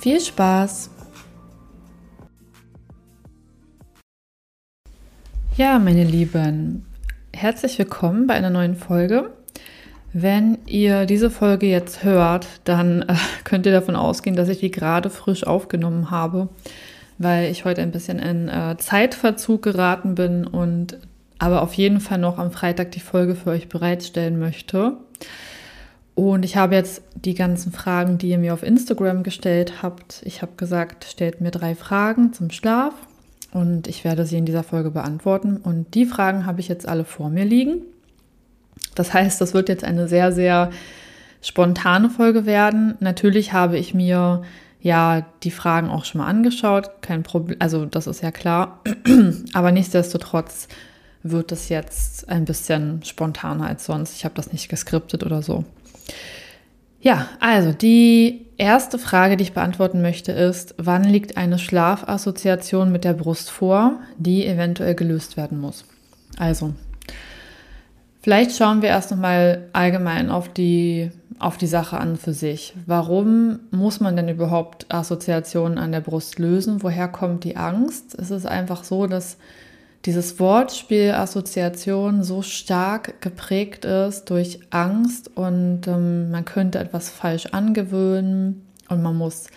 Viel Spaß! Ja, meine Lieben, herzlich willkommen bei einer neuen Folge. Wenn ihr diese Folge jetzt hört, dann äh, könnt ihr davon ausgehen, dass ich die gerade frisch aufgenommen habe, weil ich heute ein bisschen in äh, Zeitverzug geraten bin und aber auf jeden Fall noch am Freitag die Folge für euch bereitstellen möchte. Und ich habe jetzt die ganzen Fragen, die ihr mir auf Instagram gestellt habt. Ich habe gesagt, stellt mir drei Fragen zum Schlaf und ich werde sie in dieser Folge beantworten. Und die Fragen habe ich jetzt alle vor mir liegen. Das heißt, das wird jetzt eine sehr, sehr spontane Folge werden. Natürlich habe ich mir ja die Fragen auch schon mal angeschaut. Kein Problem, also das ist ja klar. Aber nichtsdestotrotz wird es jetzt ein bisschen spontaner als sonst. Ich habe das nicht geskriptet oder so. Ja, also die erste Frage, die ich beantworten möchte, ist, wann liegt eine Schlafassoziation mit der Brust vor, die eventuell gelöst werden muss? Also, vielleicht schauen wir erst nochmal allgemein auf die, auf die Sache an für sich. Warum muss man denn überhaupt Assoziationen an der Brust lösen? Woher kommt die Angst? Es ist einfach so, dass dieses Wortspiel Assoziation so stark geprägt ist durch Angst und ähm, man könnte etwas falsch angewöhnen und man muss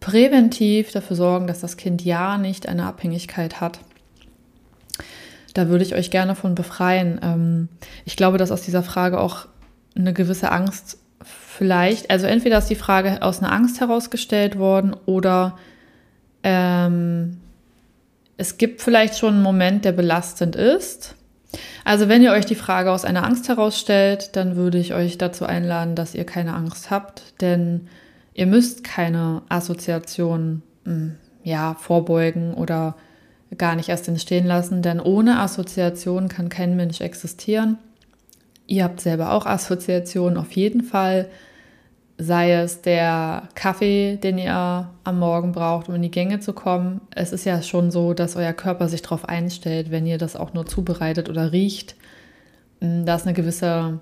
präventiv dafür sorgen, dass das Kind ja nicht eine Abhängigkeit hat. Da würde ich euch gerne von befreien. Ähm, ich glaube, dass aus dieser Frage auch eine gewisse Angst vielleicht, also entweder ist die Frage aus einer Angst herausgestellt worden oder ähm, es gibt vielleicht schon einen Moment, der belastend ist. Also wenn ihr euch die Frage aus einer Angst herausstellt, dann würde ich euch dazu einladen, dass ihr keine Angst habt, denn ihr müsst keine Assoziation hm, ja, vorbeugen oder gar nicht erst entstehen lassen, denn ohne Assoziation kann kein Mensch existieren. Ihr habt selber auch Assoziationen auf jeden Fall sei es der Kaffee, den ihr am Morgen braucht, um in die Gänge zu kommen. Es ist ja schon so, dass euer Körper sich darauf einstellt, wenn ihr das auch nur zubereitet oder riecht. Mm, da ist eine gewisse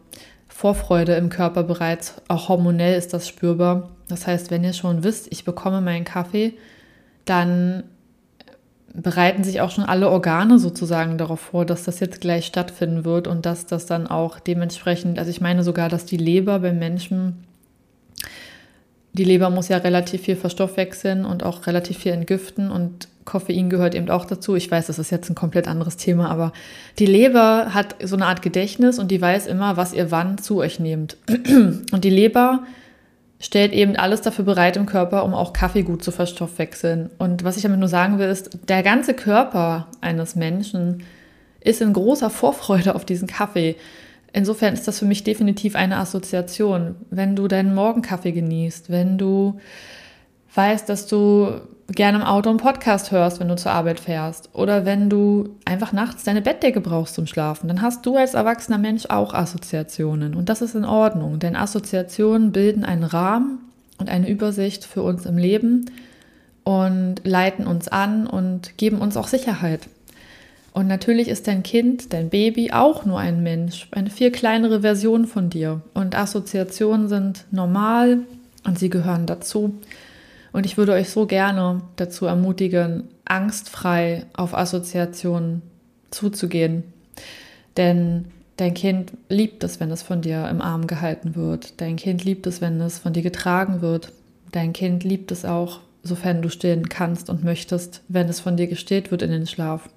Vorfreude im Körper bereits, auch hormonell ist das spürbar. Das heißt, wenn ihr schon wisst, ich bekomme meinen Kaffee, dann bereiten sich auch schon alle Organe sozusagen darauf vor, dass das jetzt gleich stattfinden wird und dass das dann auch dementsprechend, also ich meine sogar, dass die Leber beim Menschen die Leber muss ja relativ viel verstoffwechseln und auch relativ viel entgiften und Koffein gehört eben auch dazu. Ich weiß, das ist jetzt ein komplett anderes Thema, aber die Leber hat so eine Art Gedächtnis und die weiß immer, was ihr wann zu euch nehmt. Und die Leber stellt eben alles dafür bereit im Körper, um auch Kaffee gut zu verstoffwechseln. Und was ich damit nur sagen will, ist, der ganze Körper eines Menschen ist in großer Vorfreude auf diesen Kaffee. Insofern ist das für mich definitiv eine Assoziation. Wenn du deinen Morgenkaffee genießt, wenn du weißt, dass du gerne im Auto einen Podcast hörst, wenn du zur Arbeit fährst, oder wenn du einfach nachts deine Bettdecke brauchst zum Schlafen, dann hast du als erwachsener Mensch auch Assoziationen. Und das ist in Ordnung, denn Assoziationen bilden einen Rahmen und eine Übersicht für uns im Leben und leiten uns an und geben uns auch Sicherheit. Und natürlich ist dein Kind, dein Baby auch nur ein Mensch, eine viel kleinere Version von dir. Und Assoziationen sind normal und sie gehören dazu. Und ich würde euch so gerne dazu ermutigen, angstfrei auf Assoziationen zuzugehen. Denn dein Kind liebt es, wenn es von dir im Arm gehalten wird. Dein Kind liebt es, wenn es von dir getragen wird. Dein Kind liebt es auch, sofern du stillen kannst und möchtest, wenn es von dir gestillt wird in den Schlaf.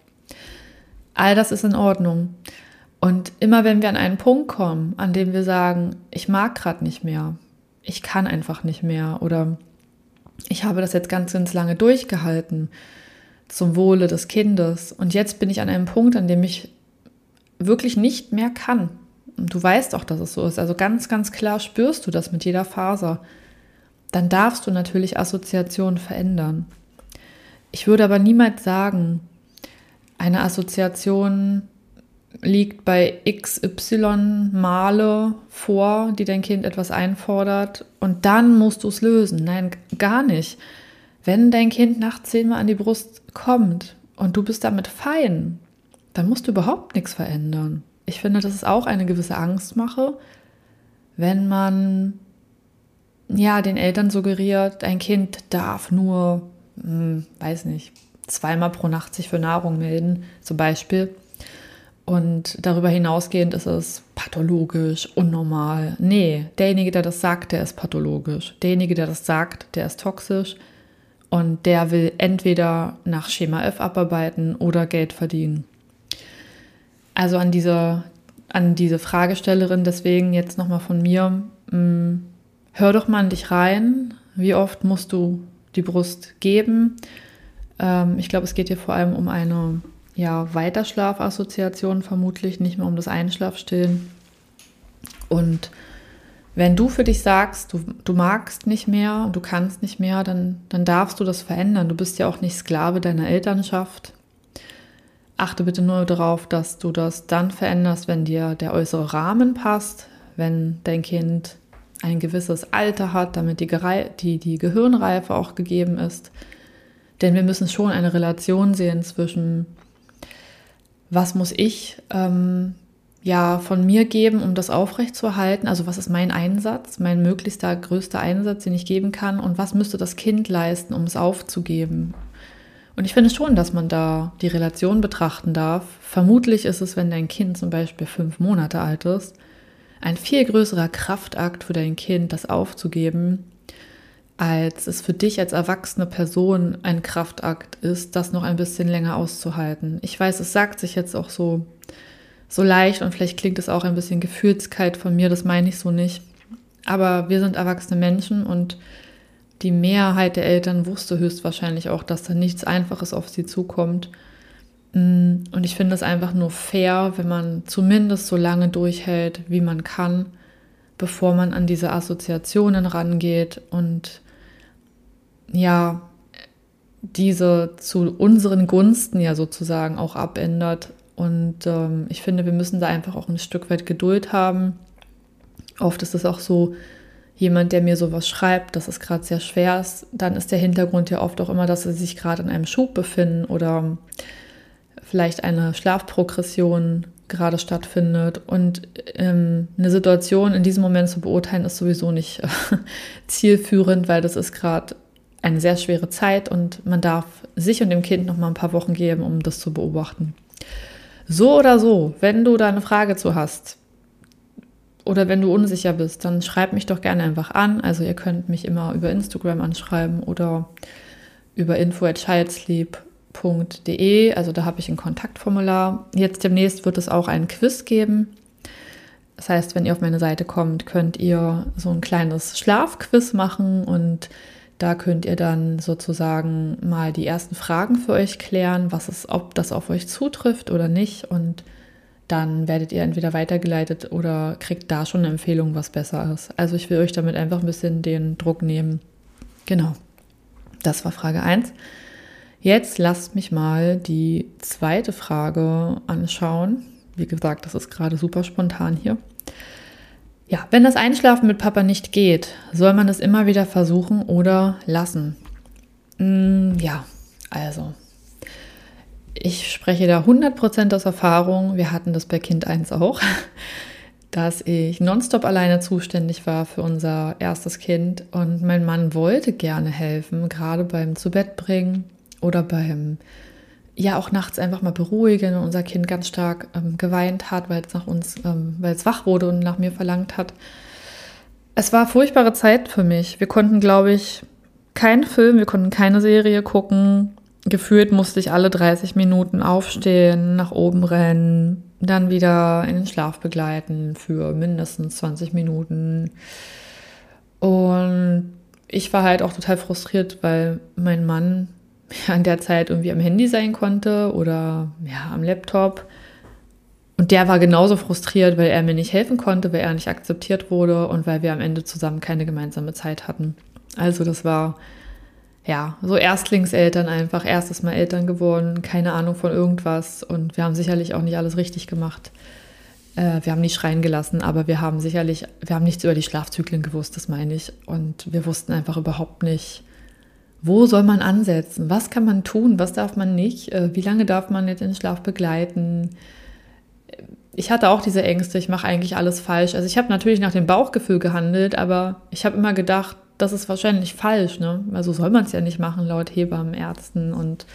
All das ist in Ordnung. Und immer wenn wir an einen Punkt kommen, an dem wir sagen, ich mag gerade nicht mehr, ich kann einfach nicht mehr oder ich habe das jetzt ganz, ganz lange durchgehalten zum Wohle des Kindes und jetzt bin ich an einem Punkt, an dem ich wirklich nicht mehr kann. Und du weißt auch, dass es so ist. Also ganz, ganz klar spürst du das mit jeder Faser. dann darfst du natürlich Assoziationen verändern. Ich würde aber niemals sagen, eine Assoziation liegt bei XY Male vor, die dein Kind etwas einfordert und dann musst du es lösen. Nein, gar nicht. Wenn dein Kind nachts zehnmal an die Brust kommt und du bist damit fein, dann musst du überhaupt nichts verändern. Ich finde, das ist auch eine gewisse Angstmache, wenn man ja den Eltern suggeriert, ein Kind darf nur, hm, weiß nicht, zweimal pro Nacht sich für Nahrung melden, zum Beispiel. Und darüber hinausgehend ist es pathologisch, unnormal. Nee, derjenige, der das sagt, der ist pathologisch. Derjenige, der das sagt, der ist toxisch. Und der will entweder nach Schema F abarbeiten oder Geld verdienen. Also an diese, an diese Fragestellerin, deswegen jetzt nochmal von mir, mh, mm, hör doch mal an dich rein. Wie oft musst du die Brust geben? Ähm, ich glaube, es geht hier vor allem um eine ja, Weiterschlafassoziation, vermutlich nicht mehr um das Einschlafstillen. Und wenn du für dich sagst, du, du magst nicht mehr du kannst nicht mehr, dann, dann darfst du das verändern. Du bist ja auch nicht Sklave deiner Elternschaft. Achte bitte nur darauf, dass du das dann veränderst, wenn dir der äußere Rahmen passt, wenn dein Kind ein gewisses Alter hat, damit die, die, die Gehirnreife auch gegeben ist. Denn wir müssen schon eine Relation sehen zwischen, was muss ich ähm, ja von mir geben, um das aufrechtzuerhalten? Also was ist mein Einsatz, mein möglichster größter Einsatz, den ich geben kann? Und was müsste das Kind leisten, um es aufzugeben? Und ich finde schon, dass man da die Relation betrachten darf. Vermutlich ist es, wenn dein Kind zum Beispiel fünf Monate alt ist, ein viel größerer Kraftakt für dein Kind, das aufzugeben, als es für dich als erwachsene Person ein Kraftakt ist, das noch ein bisschen länger auszuhalten. Ich weiß, es sagt sich jetzt auch so so leicht und vielleicht klingt es auch ein bisschen gefühlskalt von mir, das meine ich so nicht. Aber wir sind erwachsene Menschen und die Mehrheit der Eltern wusste höchstwahrscheinlich auch, dass da nichts Einfaches auf sie zukommt. Mm, und ich finde es einfach nur fair, wenn man zumindest so lange durchhält, wie man kann, bevor man an diese Assoziationen rangeht und ja, diese zu unseren Gunsten ja sozusagen auch abändert und ähm, ich finde, wir müssen da einfach auch ein Stück weit Geduld haben. Oft ist es auch so, jemand, der mir sowas schreibt, dass es gerade sehr schwer ist, dann ist der Hintergrund ja oft auch immer, dass sie sich gerade in einem Schub befinden oder vielleicht eine Schlafprogression gerade stattfindet. Und ähm, eine Situation in diesem Moment zu beurteilen, ist sowieso nicht äh, zielführend, weil das ist gerade eine sehr schwere Zeit und man darf sich und dem Kind noch mal ein paar Wochen geben, um das zu beobachten. So oder so, wenn du da eine Frage zu hast oder wenn du unsicher bist, dann schreib mich doch gerne einfach an. Also ihr könnt mich immer über Instagram anschreiben oder über info@childsleep.de. Also da habe ich ein Kontaktformular. Jetzt demnächst wird es auch einen Quiz geben. Das heißt, wenn ihr auf meine Seite kommt, könnt ihr so ein kleines Schlafquiz machen und da könnt ihr dann sozusagen mal die ersten Fragen für euch klären, was ist, ob das auf euch zutrifft oder nicht. Und dann werdet ihr entweder weitergeleitet oder kriegt da schon eine Empfehlung, was besser ist. Also ich will euch damit einfach ein bisschen den Druck nehmen. Genau. Das war Frage 1. Jetzt lasst mich mal die zweite Frage anschauen. Wie gesagt, das ist gerade super spontan hier. Ja, wenn das Einschlafen mit Papa nicht geht, soll man es immer wieder versuchen oder lassen. Mm, ja, also. Ich spreche da 100% aus Erfahrung. Wir hatten das bei Kind 1 auch, dass ich nonstop alleine zuständig war für unser erstes Kind und mein Mann wollte gerne helfen, gerade beim Zubettbringen oder beim ja auch nachts einfach mal beruhigen und unser Kind ganz stark ähm, geweint hat, weil es nach uns, ähm, weil es wach wurde und nach mir verlangt hat. Es war furchtbare Zeit für mich. Wir konnten, glaube ich, keinen Film, wir konnten keine Serie gucken. Gefühlt musste ich alle 30 Minuten aufstehen, nach oben rennen, dann wieder in den Schlaf begleiten für mindestens 20 Minuten. Und ich war halt auch total frustriert, weil mein Mann an der Zeit irgendwie am Handy sein konnte oder ja, am Laptop. Und der war genauso frustriert, weil er mir nicht helfen konnte, weil er nicht akzeptiert wurde und weil wir am Ende zusammen keine gemeinsame Zeit hatten. Also das war ja so Erstlingseltern einfach, erstes Mal Eltern geworden, keine Ahnung von irgendwas und wir haben sicherlich auch nicht alles richtig gemacht. Äh, wir haben nicht schreien gelassen, aber wir haben sicherlich, wir haben nichts über die Schlafzyklen gewusst, das meine ich. Und wir wussten einfach überhaupt nicht, wo soll man ansetzen? Was kann man tun? Was darf man nicht? Äh, wie lange darf man jetzt den Schlaf begleiten? Ich hatte auch diese Ängste, ich mache eigentlich alles falsch. Also ich habe natürlich nach dem Bauchgefühl gehandelt, aber ich habe immer gedacht, das ist wahrscheinlich falsch. Ne? Also soll man es ja nicht machen, laut Hebammen, Ärzten und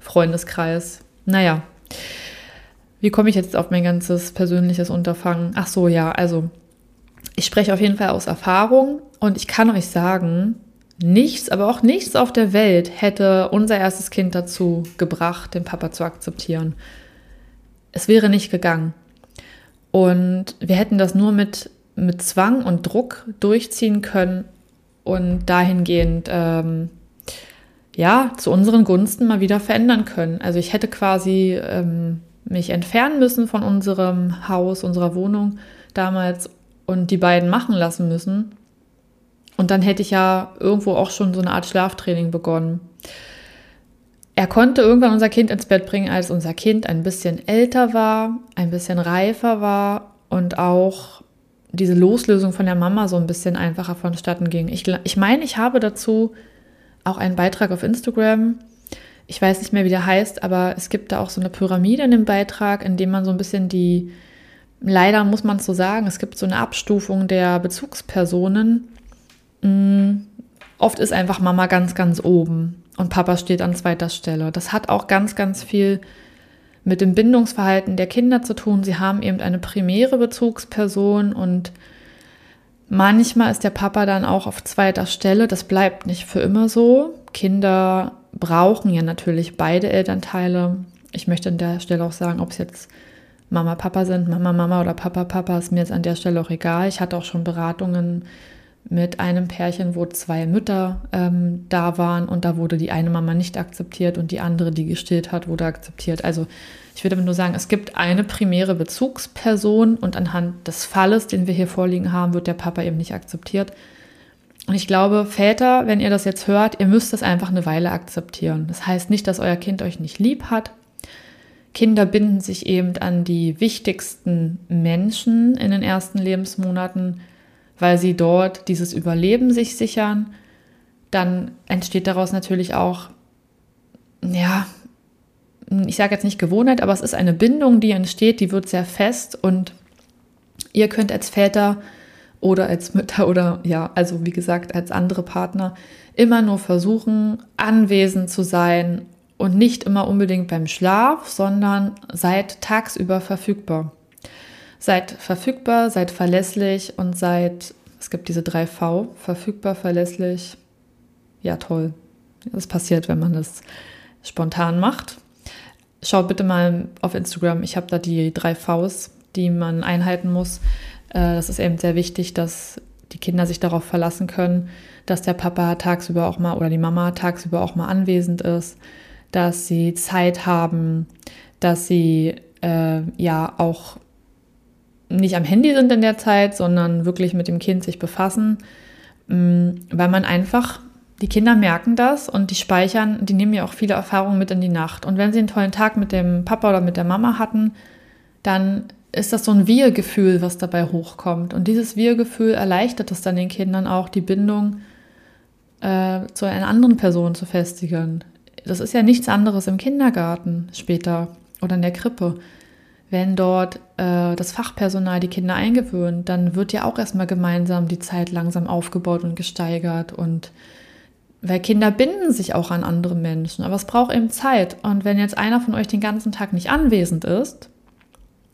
Freundeskreis. Naja, wie komme ich jetzt auf mein ganzes persönliches Unterfangen? Ach so, ja, also ich spreche auf jeden Fall aus Erfahrung und ich kann euch sagen, nichts, aber auch nichts auf der Welt hätte unser erstes Kind dazu gebracht, den Papa zu akzeptieren. Es wäre nicht gegangen. Und wir hätten das nur mit, mit Zwang und Druck durchziehen können und dahingehend, ähm, ja, zu unseren Gunsten mal wieder verändern können. Also ich hätte quasi ähm, mich entfernen müssen von unserem Haus, unserer Wohnung damals und die beiden machen lassen müssen. Und dann hätte ich ja irgendwo auch schon so eine Art Schlaftraining begonnen. Er konnte irgendwann unser Kind ins Bett bringen, als unser Kind ein bisschen älter war, ein bisschen reifer war und auch diese Loslösung von der Mama so ein bisschen einfacher vonstatten ging. Ich, ich meine, ich habe dazu auch einen Beitrag auf Instagram ich weiß nicht mehr, wie der heißt, aber es gibt da auch so eine Pyramide in dem Beitrag, in dem man so ein bisschen die, leider muss man es so sagen, es gibt so eine Abstufung der Bezugspersonen. Mm, oft ist einfach Mama ganz, ganz oben und Papa steht an zweiter Stelle. Das hat auch ganz, ganz viel mit dem Bindungsverhalten der Kinder zu tun. Sie haben eben eine primäre Bezugsperson und manchmal ist der Papa dann auch auf zweiter Stelle. Das bleibt nicht für immer so. Kinder brauchen ja natürlich beide Elternteile. Ich möchte an der Stelle auch sagen, ob es jetzt Mama, Papa sind, Mama, Mama oder Papa, Papa, ist mir jetzt an der Stelle auch egal. Ich hatte auch schon Beratungen mit einem Pärchen, wo zwei Mütter ähm, da waren und da wurde die eine Mama nicht akzeptiert und die andere, die gestillt hat, wurde akzeptiert. Also ich würde nur sagen, es gibt eine primäre Bezugsperson und anhand des Falles, den wir hier vorliegen haben, wird der Papa eben nicht akzeptiert. Und ich glaube, Väter, wenn ihr das jetzt hört, ihr müsst das einfach eine Weile akzeptieren. Das heißt nicht, dass euer Kind euch nicht lieb hat. Kinder binden sich eben an die wichtigsten Menschen in den ersten Lebensmonaten, weil sie dort dieses Überleben sich sichern. Dann entsteht daraus natürlich auch, ja, ich sage jetzt nicht Gewohnheit, aber es ist eine Bindung, die entsteht, die wird sehr fest und ihr könnt als Väter oder als Mütter oder ja, also wie gesagt, als andere Partner immer nur versuchen, anwesend zu sein und nicht immer unbedingt beim Schlaf, sondern seid tagsüber verfügbar. Seid verfügbar, seid verlässlich und seid, es gibt diese drei V, verfügbar, verlässlich, ja toll. Das passiert, wenn man das spontan macht. Schaut bitte mal auf Instagram, ich habe da die drei Vs, die man einhalten muss. Äh, das ist eben sehr wichtig, dass die Kinder sich darauf verlassen können, dass der Papa tagsüber auch mal oder die Mama tagsüber auch mal anwesend ist, dass sie Zeit haben, dass sie äh, ja auch nicht am Handy sind in der Zeit, sondern wirklich mit dem Kind sich befassen, mm, weil man einfach, die Kinder merken das und die speichern, die nehmen ja auch viele Erfahrungen mit in die Nacht. Und wenn sie einen tollen Tag mit dem Papa oder mit der Mama hatten, dann ist das so ein Wir-Gefühl, was dabei hochkommt. Und dieses Wir-Gefühl erleichtert es dann den Kindern auch, die Bindung äh, zu einer anderen Person zu festigen. Das ist ja nichts anderes im Kindergarten später oder in der Krippe. Wenn dort äh, das Fachpersonal die Kinder eingewöhnt, dann wird ja auch erstmal gemeinsam die Zeit langsam aufgebaut und gesteigert. Und weil Kinder binden sich auch an andere Menschen, aber es braucht eben Zeit. Und wenn jetzt einer von euch den ganzen Tag nicht anwesend ist,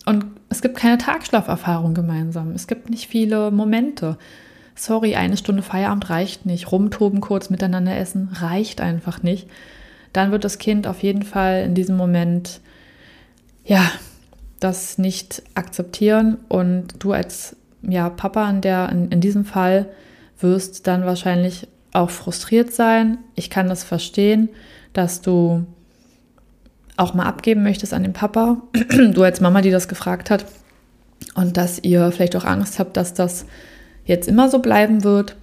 und es gibt keine Tagschlaferfahrung gemeinsam. Es gibt nicht viele Momente. Sorry, eine Stunde Feierabend reicht nicht. Rumtoben, kurz miteinander essen, reicht einfach nicht. Dann wird das Kind auf jeden Fall in diesem Moment, ja, das nicht akzeptieren. Und du als ja, Papa in, der, in, in diesem Fall wirst dann wahrscheinlich auch frustriert sein. Ich kann das verstehen, dass du auch mal abgeben möchtest an den Papa, du als Mama, die das gefragt hat, und dass ihr vielleicht auch Angst habt, dass das jetzt immer so bleiben wird.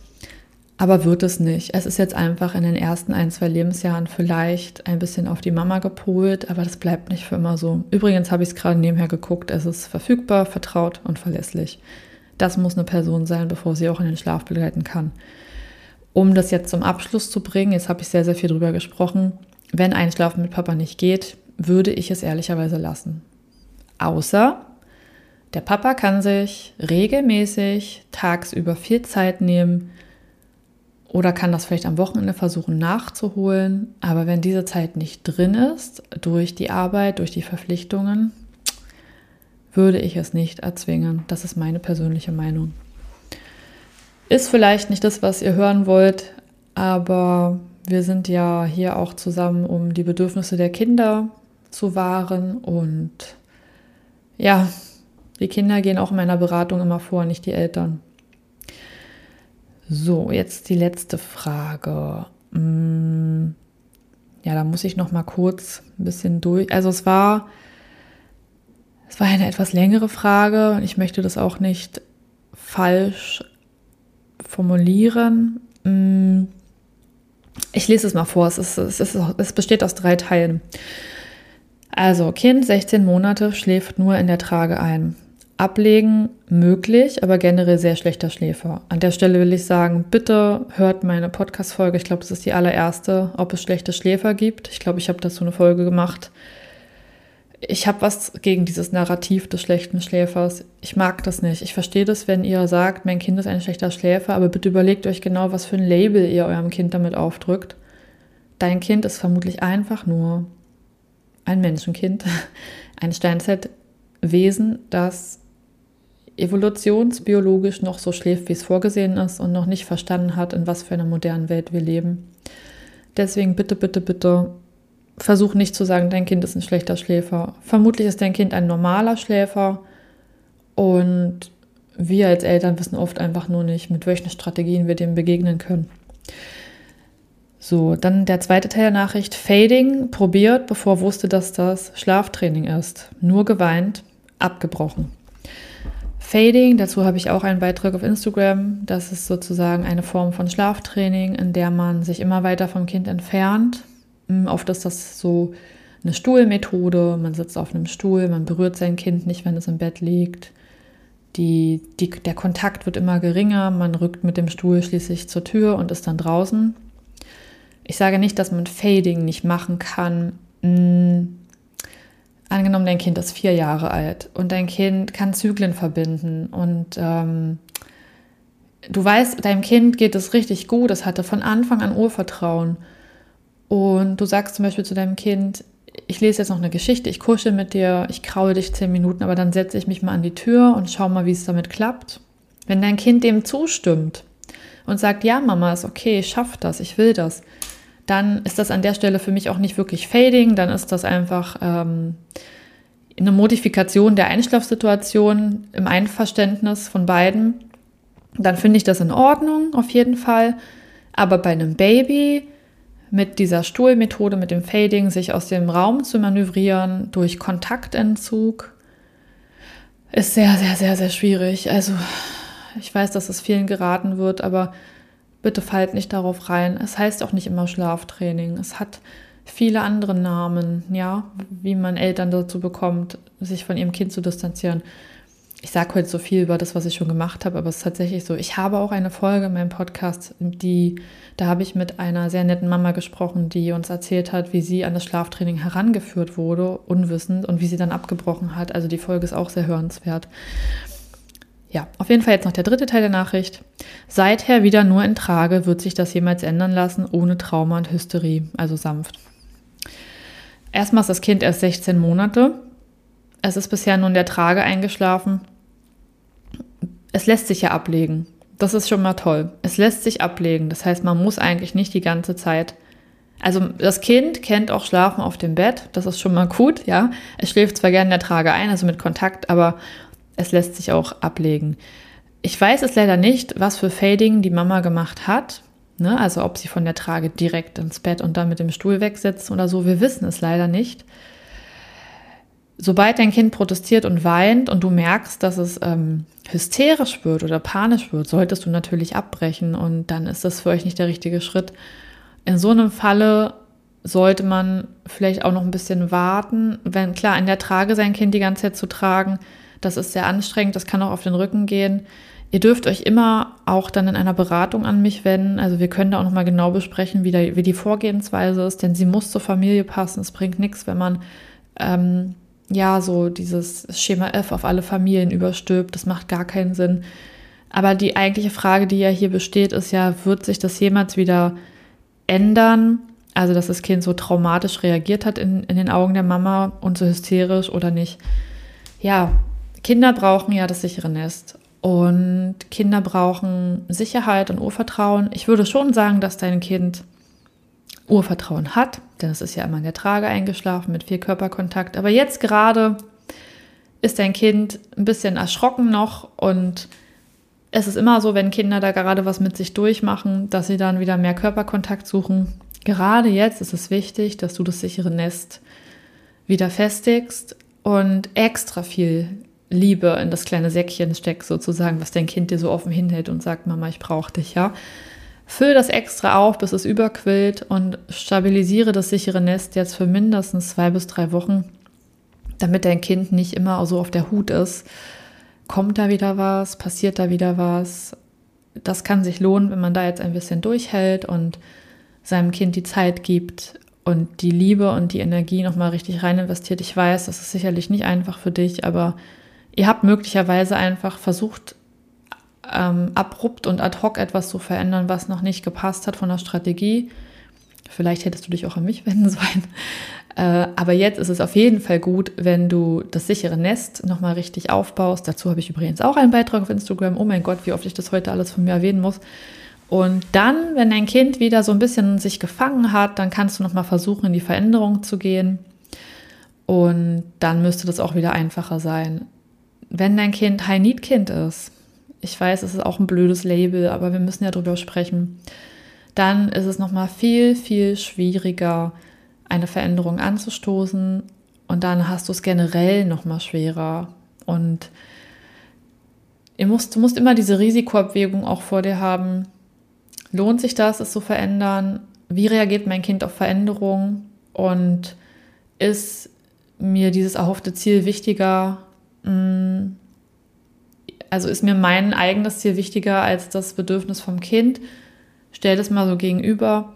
Aber wird es nicht. Es ist jetzt einfach in den ersten ein, zwei Lebensjahren vielleicht ein bisschen auf die Mama gepolt, aber das bleibt nicht für immer so. Übrigens habe ich es gerade nebenher geguckt. Es ist verfügbar, vertraut und verlässlich. Das muss eine Person sein, bevor sie auch in den Schlaf begleiten kann. Um das jetzt zum Abschluss zu bringen, jetzt habe ich sehr, sehr viel drüber gesprochen. Wenn Einschlafen mit Papa nicht geht, würde ich es ehrlicherweise lassen. Außer der Papa kann sich regelmäßig tagsüber viel Zeit nehmen, oder kann das vielleicht am Wochenende versuchen nachzuholen. Aber wenn diese Zeit nicht drin ist, durch die Arbeit, durch die Verpflichtungen, würde ich es nicht erzwingen. Das ist meine persönliche Meinung. Ist vielleicht nicht das, was ihr hören wollt, aber wir sind ja hier auch zusammen, um die Bedürfnisse der Kinder zu wahren. Und ja, die Kinder gehen auch in meiner Beratung immer vor, nicht die Eltern. So, jetzt die letzte Frage. Mm, ja, da muss ich noch mal kurz ein bisschen durch. Also es war, es war eine etwas längere Frage und ich möchte das auch nicht falsch formulieren. Mm, ich lese es mal vor. Es, ist, es, ist, es besteht aus drei Teilen. Also Kind 16 Monate schläft nur in der Trage ein. Ablegen möglich, aber generell sehr schlechter Schläfer. An der Stelle will ich sagen, bitte hört meine Podcast-Folge. Ich glaube, das ist die allererste, ob es schlechte Schläfer gibt. Ich glaube, ich habe dazu eine Folge gemacht. Ich habe was gegen dieses Narrativ des schlechten Schläfers. Ich mag das nicht. Ich verstehe das, wenn ihr sagt, mein Kind ist ein schlechter Schläfer, aber bitte überlegt euch genau, was für ein Label ihr eurem Kind damit aufdrückt. Dein Kind ist vermutlich einfach nur ein Menschenkind, ein Steinzeitwesen, das evolutionsbiologisch noch so schläft, wie es vorgesehen ist und noch nicht verstanden hat, in was für einer modernen Welt wir leben. Deswegen bitte, bitte, bitte versuch nicht zu sagen, dein Kind ist ein schlechter Schläfer. Vermutlich ist dein Kind ein normaler Schläfer und wir als Eltern wissen oft einfach nur nicht, mit welchen Strategien wir dem begegnen können. So, dann der zweite Teil der Nachricht. Fading probiert, bevor wusste, dass das Schlaftraining ist. Nur geweint, abgebrochen. Fading, dazu habe ich auch einen Beitrag auf Instagram. Das ist sozusagen eine Form von Schlaftraining, in der man sich immer weiter vom Kind entfernt. Hm, oft ist das so eine Stuhlmethode. Man sitzt auf einem Stuhl, man berührt sein Kind nicht, wenn es im Bett liegt. Die, die, der Kontakt wird immer geringer, man rückt mit dem Stuhl schließlich zur Tür und ist dann draußen. Ich sage nicht, dass man Fading nicht machen kann. Angenommen, dein Kind ist vier Jahre alt und dein Kind kann Zyklen verbinden und ähm, du weißt, deinem Kind geht es richtig gut, es hatte von Anfang an Urvertrauen und du sagst zum Beispiel zu deinem Kind, ich lese jetzt noch eine Geschichte, ich kuschel mit dir, ich kraule dich zehn Minuten, aber dann setze ich mich mal an die Tür und schau mal, wie es damit klappt. Wenn dein Kind dem zustimmt und sagt, ja, Mama, ist okay, ich schaffe das, ich will das, dann ist das an der Stelle für mich auch nicht wirklich Fading, dann ist das einfach ähm, eine Modifikation der Einschlafsituation im Einverständnis von beiden. Dann finde ich das in Ordnung, auf jeden Fall. Aber bei einem Baby mit dieser Stuhlmethode, mit dem Fading, sich aus dem Raum zu manövrieren durch Kontaktentzug, ist sehr, sehr, sehr, sehr schwierig. Also ich weiß, dass es vielen geraten wird, aber Bitte fallt nicht darauf rein. Es heißt auch nicht immer Schlaftraining. Es hat viele andere Namen, ja, wie man Eltern dazu bekommt, sich von ihrem Kind zu distanzieren. Ich sage heute so viel über das, was ich schon gemacht habe, aber es ist tatsächlich so. Ich habe auch eine Folge in meinem Podcast, die, da habe ich mit einer sehr netten Mama gesprochen, die uns erzählt hat, wie sie an das Schlaftraining herangeführt wurde, unwissend, und wie sie dann abgebrochen hat. Also die Folge ist auch sehr hörenswert. Ja, auf jeden Fall jetzt noch der dritte Teil der Nachricht. Seither wieder nur in Trage, wird sich das jemals ändern lassen, ohne Trauma und Hysterie, also sanft. Erstmal ist das Kind erst 16 Monate. Es ist bisher nur in der Trage eingeschlafen. Es lässt sich ja ablegen. Das ist schon mal toll. Es lässt sich ablegen. Das heißt, man muss eigentlich nicht die ganze Zeit. Also das Kind kennt auch Schlafen auf dem Bett. Das ist schon mal gut, ja. Es schläft zwar gerne in der Trage ein, also mit Kontakt, aber es lässt sich auch ablegen. Ich weiß es leider nicht, was für Fading die Mama gemacht hat. Ne? Also ob sie von der Trage direkt ins Bett und dann mit dem Stuhl wegsetzt oder so. Wir wissen es leider nicht. sobald dein Kind protestiert und weint und du merkst, dass es ähm, hysterisch wird oder panisch wird, solltest du natürlich abbrechen und dann ist das für euch nicht der richtige Schritt. In so einem Falle sollte man vielleicht auch noch ein bisschen warten. Wenn klar, in der Trage sein Kind die ganze Zeit zu tragen, das ist sehr anstrengend, das kann auch auf den Rücken gehen. Ihr dürft euch immer auch dann in einer Beratung an mich wenden. Also wir können da auch nochmal genau besprechen, wie, da, wie die Vorgehensweise ist, denn sie muss zur Familie passen. Es bringt nichts, wenn man ähm, ja so dieses Schema F auf alle Familien überstülpt. Das macht gar keinen Sinn. Aber die eigentliche Frage, die ja hier besteht, ist ja, wird sich das jemals wieder ändern? Also, dass das Kind so traumatisch reagiert hat in, in den Augen der Mama und so hysterisch oder nicht. Ja, Kinder brauchen ja das sichere Nest. Und Kinder brauchen Sicherheit und Urvertrauen. Ich würde schon sagen, dass dein Kind Urvertrauen hat, denn es ist ja immer in der Trage eingeschlafen mit viel Körperkontakt. Aber jetzt gerade ist dein Kind ein bisschen erschrocken noch und es ist immer so, wenn Kinder da gerade was mit sich durchmachen, dass sie dann wieder mehr Körperkontakt suchen. Gerade jetzt ist es wichtig, dass du das sichere Nest wieder festigst und extra viel Liebe in das kleine Säckchen steckst, sozusagen, was dein Kind dir so offen hinhält und sagt, Mama, ich brauche dich, ja. Füll das extra auf, bis es überquillt und stabilisiere das sichere Nest jetzt für mindestens zwei bis drei Wochen, damit dein Kind nicht immer so auf der Hut ist. Kommt da wieder was? Passiert da wieder was? Das kann sich lohnen, wenn man da jetzt ein bisschen durchhält und seinem Kind die Zeit gibt und die Liebe und die Energie nochmal richtig rein investiert. Ich weiß, das ist sicherlich nicht einfach für dich, aber ihr habt möglicherweise einfach versucht, ähm, abrupt und ad hoc etwas zu verändern, was noch nicht gepasst hat von der Strategie. Vielleicht hättest du dich auch an mich wenden sollen. Äh, aber jetzt ist es auf jeden Fall gut, wenn du das sichere Nest nochmal richtig aufbaust. Dazu habe ich übrigens auch einen Beitrag auf Instagram. Oh mein Gott, wie oft ich das heute alles von mir erwähnen muss. Und dann, wenn dein Kind wieder so ein bisschen sich gefangen hat, dann kannst du nochmal versuchen, in die Veränderung zu gehen. Und dann müsste das auch wieder einfacher sein. Wenn dein Kind High-Need-Kind ist, ich weiß, es ist auch ein blödes Label, aber wir müssen ja drüber sprechen, dann ist es nochmal viel, viel schwieriger, eine Veränderung anzustoßen. Und dann hast du es generell nochmal schwerer. Und ihr musst, du musst immer diese Risikoabwägung auch vor dir haben lohnt sich das, es zu verändern? Wie reagiert mein Kind auf Veränderungen? Und ist mir dieses erhoffte Ziel wichtiger? Mm, also ist mir mein eigenes Ziel wichtiger als das Bedürfnis vom Kind? Stell das mal so gegenüber.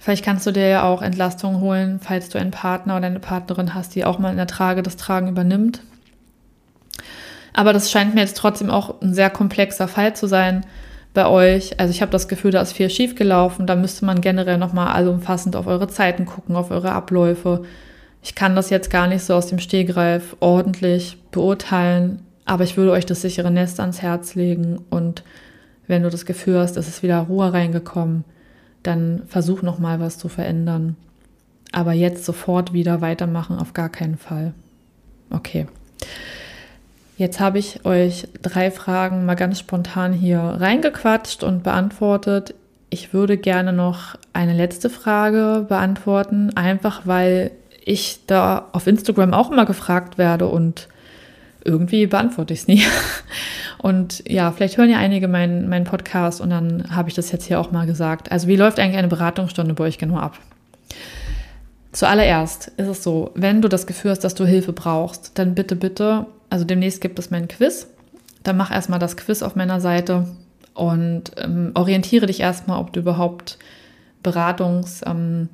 Vielleicht kannst du dir ja auch Entlastung holen, falls du einen Partner oder eine Partnerin hast, die auch mal in der Trage das Tragen übernimmt. Aber das scheint mir jetzt trotzdem auch ein sehr komplexer Fall zu sein bei euch. Also ich habe das Gefühl, da ist viel schief gelaufen. Da müsste man generell nochmal allumfassend auf eure Zeiten gucken, auf eure Abläufe. Ich kann das jetzt gar nicht so aus dem Stehgreif ordentlich beurteilen, aber ich würde euch das sichere Nest ans Herz legen und wenn du das Gefühl hast, es ist wieder Ruhe reingekommen, dann versuch nochmal was zu verändern. Aber jetzt sofort wieder weitermachen, auf gar keinen Fall. Okay. Jetzt habe ich euch drei Fragen mal ganz spontan hier reingequatscht und beantwortet. Ich würde gerne noch eine letzte Frage beantworten, einfach weil ich da auf Instagram auch immer gefragt werde und irgendwie beantworte ich es nie. Und ja, vielleicht hören ja einige meinen, meinen Podcast und dann habe ich das jetzt hier auch mal gesagt. Also wie läuft eigentlich eine Beratungsstunde bei euch genau ab? Zuallererst ist es so, wenn du das Gefühl hast, dass du Hilfe brauchst, dann bitte, bitte also demnächst gibt es mein Quiz. Dann mach erstmal das Quiz auf meiner Seite und ähm, orientiere dich erstmal, ob du überhaupt Beratungs, ähm,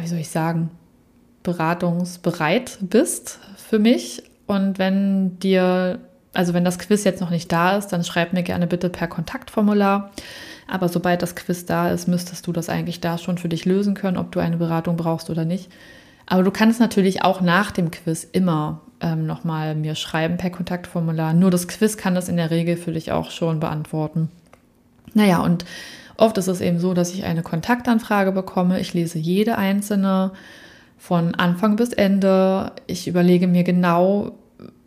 wie soll ich sagen, beratungsbereit bist für mich. Und wenn dir, also wenn das Quiz jetzt noch nicht da ist, dann schreib mir gerne bitte per Kontaktformular. Aber sobald das Quiz da ist, müsstest du das eigentlich da schon für dich lösen können, ob du eine Beratung brauchst oder nicht. Aber du kannst natürlich auch nach dem Quiz immer ähm, nochmal mir schreiben per Kontaktformular. Nur das Quiz kann das in der Regel für dich auch schon beantworten. Naja, und oft ist es eben so, dass ich eine Kontaktanfrage bekomme. Ich lese jede einzelne von Anfang bis Ende. Ich überlege mir genau,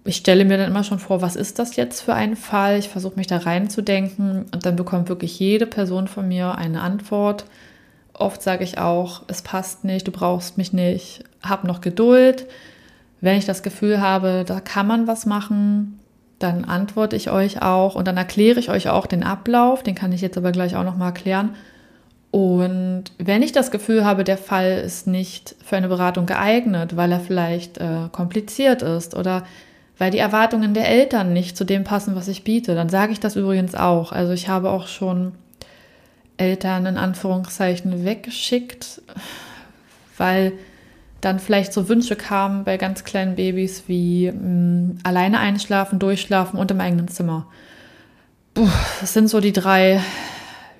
ich stelle mir dann immer schon vor, was ist das jetzt für ein Fall? Ich versuche mich da reinzudenken und dann bekommt wirklich jede Person von mir eine Antwort. Oft sage ich auch, es passt nicht, du brauchst mich nicht, hab noch Geduld Wenn ich das Gefühl habe, da kann man was machen, dann antworte ich euch auch und dann erkläre ich euch auch den Ablauf, den kann ich jetzt aber gleich auch nochmal erklären. Und wenn ich das Gefühl habe, der Fall ist nicht für eine Beratung geeignet, weil er vielleicht äh, kompliziert ist oder weil die Erwartungen der Eltern nicht zu dem passen, was ich biete, dann sage ich das übrigens auch. Also ich habe auch schon Eltern in Anführungszeichen weggeschickt, weil dann vielleicht so Wünsche kamen bei ganz kleinen Babys wie mh, mm, alleine einschlafen, durchschlafen und im eigenen Zimmer. Puh, das sind so die drei,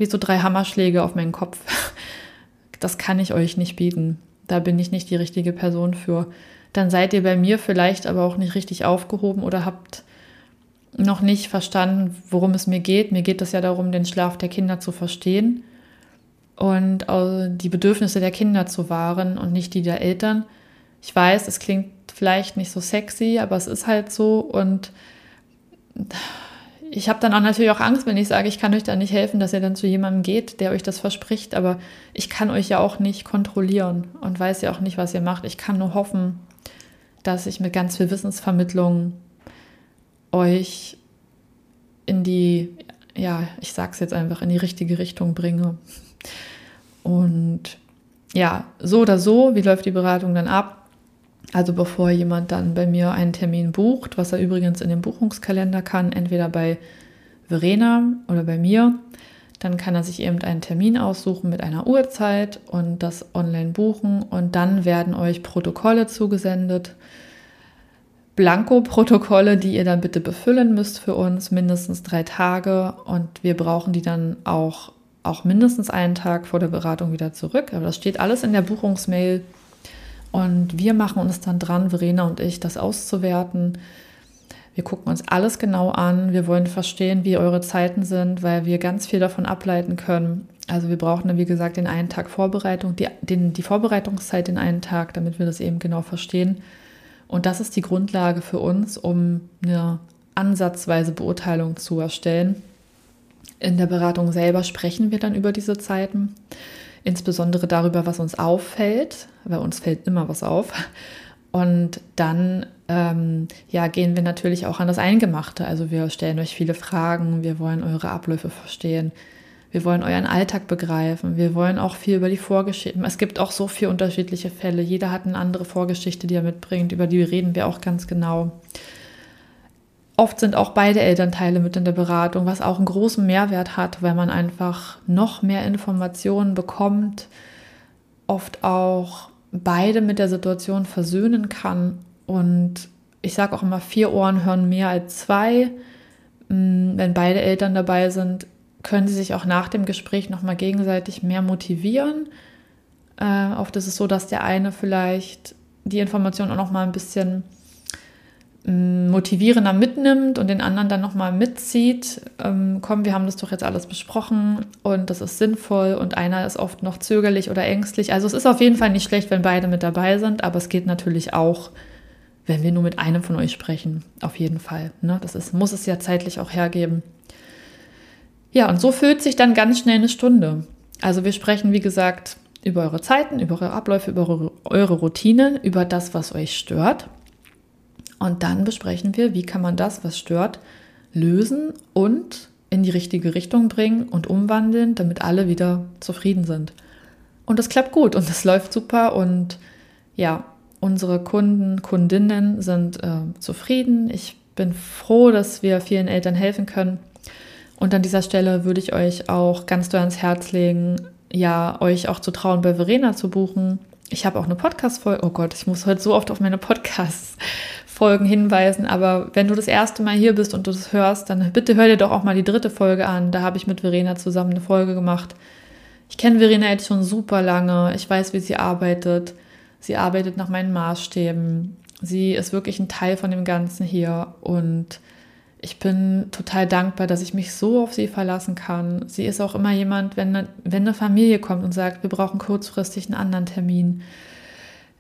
wie so drei Hammerschläge auf meinen Kopf. Das kann ich euch nicht bieten. Da bin ich nicht die richtige Person für. Dann seid ihr bei mir vielleicht aber auch nicht richtig aufgehoben oder habt noch nicht verstanden, worum es mir geht. Mir geht es ja darum, den Schlaf der Kinder zu verstehen und die Bedürfnisse der Kinder zu wahren und nicht die der Eltern. Ich weiß, es klingt vielleicht nicht so sexy, aber es ist halt so und ich habe dann auch natürlich auch Angst, wenn ich sage, ich kann euch da nicht helfen, dass ihr dann zu jemandem geht, der euch das verspricht, aber ich kann euch ja auch nicht kontrollieren und weiß ja auch nicht, was ihr macht. Ich kann nur hoffen, dass ich mit ganz viel Wissensvermittlung euch in die, ja, ich sag's jetzt einfach, in die richtige Richtung bringe. Und ja, so oder so, wie läuft die Beratung dann ab? Also bevor jemand dann bei mir einen Termin bucht, was er übrigens in den Buchungskalender kann, entweder bei Verena oder bei mir, dann kann er sich eben einen Termin aussuchen mit einer Uhrzeit und das online buchen und dann werden euch Protokolle zugesendet Blanko-Protokolle, die ihr dann bitte befüllen müsst für uns, mindestens drei Tage. Und wir brauchen die dann auch, auch mindestens einen Tag vor der Beratung wieder zurück. Aber das steht alles in der Buchungsmail. Und wir machen uns dann dran, Verena und ich, das auszuwerten. Wir gucken uns alles genau an. Wir wollen verstehen, wie eure Zeiten sind, weil wir ganz viel davon ableiten können. Also wir brauchen wie gesagt, den einen Tag Vorbereitung, die, den, die Vorbereitungszeit den einen Tag, damit wir das eben genau verstehen. Und das ist die Grundlage für uns, um eine ansatzweise Beurteilung zu erstellen. In der Beratung selber sprechen wir dann über diese Zeiten, insbesondere darüber, was uns auffällt, weil uns fällt immer was auf. Und dann ähm, ja, gehen wir natürlich auch an das Eingemachte. Also wir stellen euch viele Fragen, wir wollen eure Abläufe verstehen, wir wollen euren Alltag begreifen. Wir wollen auch viel über die Vorgeschichte. Es gibt auch so viele unterschiedliche Fälle. Jeder hat eine andere Vorgeschichte, die er mitbringt. Über die reden wir auch ganz genau. Oft sind auch beide Elternteile mit in der Beratung, was auch einen großen Mehrwert hat, weil man einfach noch mehr Informationen bekommt, oft auch beide mit der Situation versöhnen kann. Und ich sage auch immer, vier Ohren hören mehr als zwei. Mm, wenn beide Eltern dabei sind, können sie sich auch nach dem Gespräch nochmal gegenseitig mehr motivieren. Äh, oft ist es so, dass der eine vielleicht die Information auch nochmal ein bisschen motivierender mitnimmt und den anderen dann nochmal mitzieht. Ähm, komm, wir haben das doch jetzt alles besprochen und das ist sinnvoll und einer ist oft noch zögerlich oder ängstlich. Also es ist auf jeden Fall nicht schlecht, wenn beide mit dabei sind, aber es geht natürlich auch, wenn wir nur mit einem von euch sprechen. Auf jeden Fall. Ne? Das ist, muss es ja zeitlich auch hergeben. Ja, und so füllt sich dann ganz schnell eine Stunde. Also wir sprechen, wie gesagt, über eure Zeiten, über eure Abläufe, über eure, eure Routinen, über das, was euch stört. Und dann besprechen wir, wie kann man das, was stört, lösen und in die richtige Richtung bringen und umwandeln, damit alle wieder zufrieden sind. Und das klappt gut und das läuft super und ja, unsere Kunden, Kundinnen sind äh, zufrieden. Ich bin froh, dass wir vielen Eltern helfen können. Und an dieser Stelle würde ich euch auch ganz doll ans Herz legen, ja, euch auch zu trauen, bei Verena zu buchen. Ich habe auch eine Podcast-Folge. Oh Gott, ich muss heute so oft auf meine Podcast-Folgen hinweisen. Aber wenn du das erste Mal hier bist und du das hörst, dann bitte hör dir doch auch mal die dritte Folge an. Da habe ich mit Verena zusammen eine Folge gemacht. Ich kenne Verena jetzt schon super lange. Ich weiß, wie sie arbeitet. Sie arbeitet nach meinen Maßstäben. Sie ist wirklich ein Teil von dem Ganzen hier und ich bin total dankbar, dass ich mich so auf sie verlassen kann. Sie ist auch immer jemand, wenn wenn eine Familie kommt und sagt, wir brauchen kurzfristig einen anderen Termin.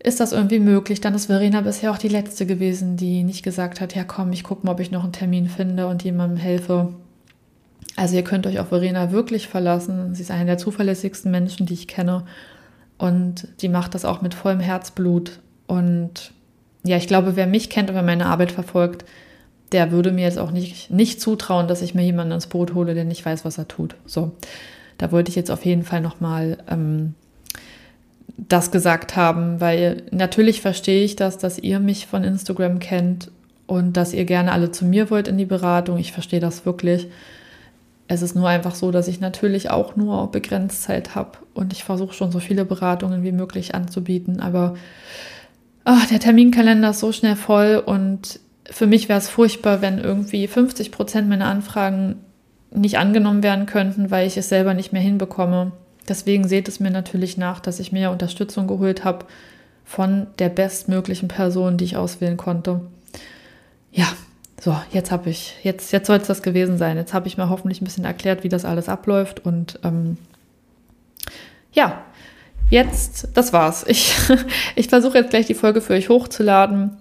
Ist das irgendwie möglich? Dann ist Verena bisher auch die letzte gewesen, die nicht gesagt hat, ja komm, ich gucke mal, ob ich noch einen Termin finde und jemandem helfe. Also ihr könnt euch auf Verena wirklich verlassen. Sie ist eine der zuverlässigsten Menschen, die ich kenne. Und die macht das auch mit vollem Herzblut. Und ja, ich glaube, wer mich kennt und wer meine Arbeit verfolgt, der würde mir jetzt auch nicht, nicht zutrauen, dass ich mir jemanden ins Boot hole, der nicht weiß, was er tut. So, da wollte ich jetzt auf jeden Fall nochmal ähm, das gesagt haben, weil natürlich verstehe ich das, dass ihr mich von Instagram kennt und dass ihr gerne alle zu mir wollt in die Beratung. Ich verstehe das wirklich. Es ist nur einfach so, dass ich natürlich auch nur begrenzt Zeit habe und ich versuche schon so viele Beratungen wie möglich anzubieten, aber ach, der Terminkalender ist so schnell voll und für mich wäre es furchtbar, wenn irgendwie 50 Prozent meiner Anfragen nicht angenommen werden könnten, weil ich es selber nicht mehr hinbekomme. Deswegen seht es mir natürlich nach, dass ich mir Unterstützung geholt habe von der bestmöglichen Person, die ich auswählen konnte. Ja, so, jetzt habe ich, jetzt, jetzt soll es das gewesen sein. Jetzt habe ich mir hoffentlich ein bisschen erklärt, wie das alles abläuft. Und ähm, ja, jetzt, das war's. Ich, ich versuche jetzt gleich die Folge für euch hochzuladen.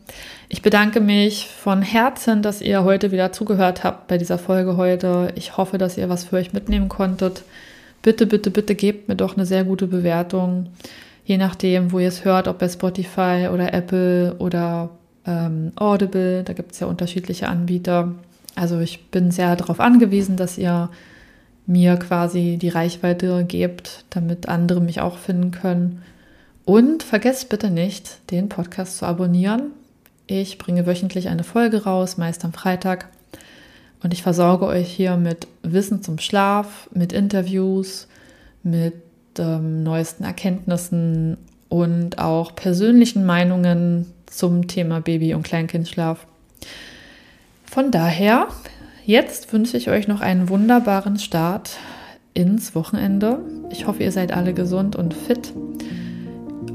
Ich bedanke mich von Herzen, dass ihr heute wieder zugehört habt bei dieser Folge heute. Ich hoffe, dass ihr was für euch mitnehmen konntet. Bitte, bitte, bitte gebt mir doch eine sehr gute Bewertung. Je nachdem, wo ihr es hört, ob bei Spotify oder Apple oder ähm, Audible. Da gibt es ja unterschiedliche Anbieter. Also ich bin sehr darauf angewiesen, dass ihr mir quasi die Reichweite gebt, damit andere mich auch finden können. Und vergesst bitte nicht, den Podcast zu abonnieren. Ich bringe wöchentlich eine Folge raus, meist am Freitag. Und ich versorge euch hier mit Wissen zum Schlaf, mit Interviews, mit ähm, neuesten Erkenntnissen und auch persönlichen Meinungen zum Thema Baby- und Kleinkindschlaf. Von daher, jetzt wünsche ich euch noch einen wunderbaren Start ins Wochenende. Ich hoffe, ihr seid alle gesund und fit,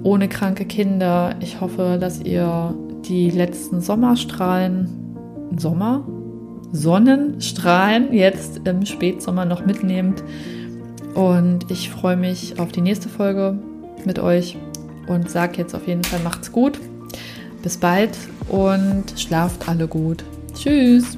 ohne kranke Kinder. Ich hoffe, dass ihr die letzten Sommerstrahlen, Sommer? Sonnenstrahlen jetzt im Spätsommer noch mitnehmt. Und ich freue mich auf die nächste Folge mit euch und sage jetzt auf jeden Fall macht's gut. Bis bald und schlaft alle gut. Tschüss.